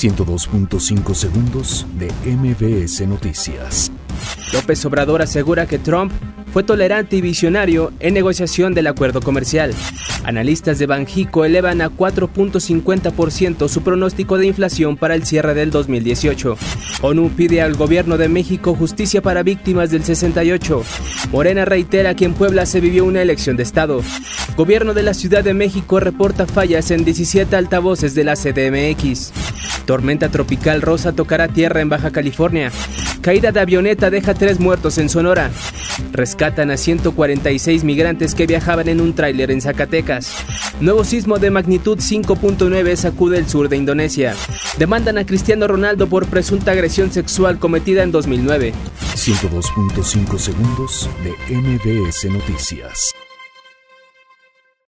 102.5 segundos de MBS Noticias. López Obrador asegura que Trump fue tolerante y visionario en negociación del acuerdo comercial. Analistas de Banjico elevan a 4.50% su pronóstico de inflación para el cierre del 2018. ONU pide al gobierno de México justicia para víctimas del 68. Morena reitera que en Puebla se vivió una elección de Estado. Gobierno de la Ciudad de México reporta fallas en 17 altavoces de la CDMX. Tormenta tropical Rosa tocará tierra en Baja California. Caída de avioneta deja tres muertos en Sonora. Rescatan a 146 migrantes que viajaban en un tráiler en Zacatecas. Nuevo sismo de magnitud 5.9 sacude el sur de Indonesia. Demandan a Cristiano Ronaldo por presunta agresión sexual cometida en 2009. 102.5 segundos de MBS Noticias.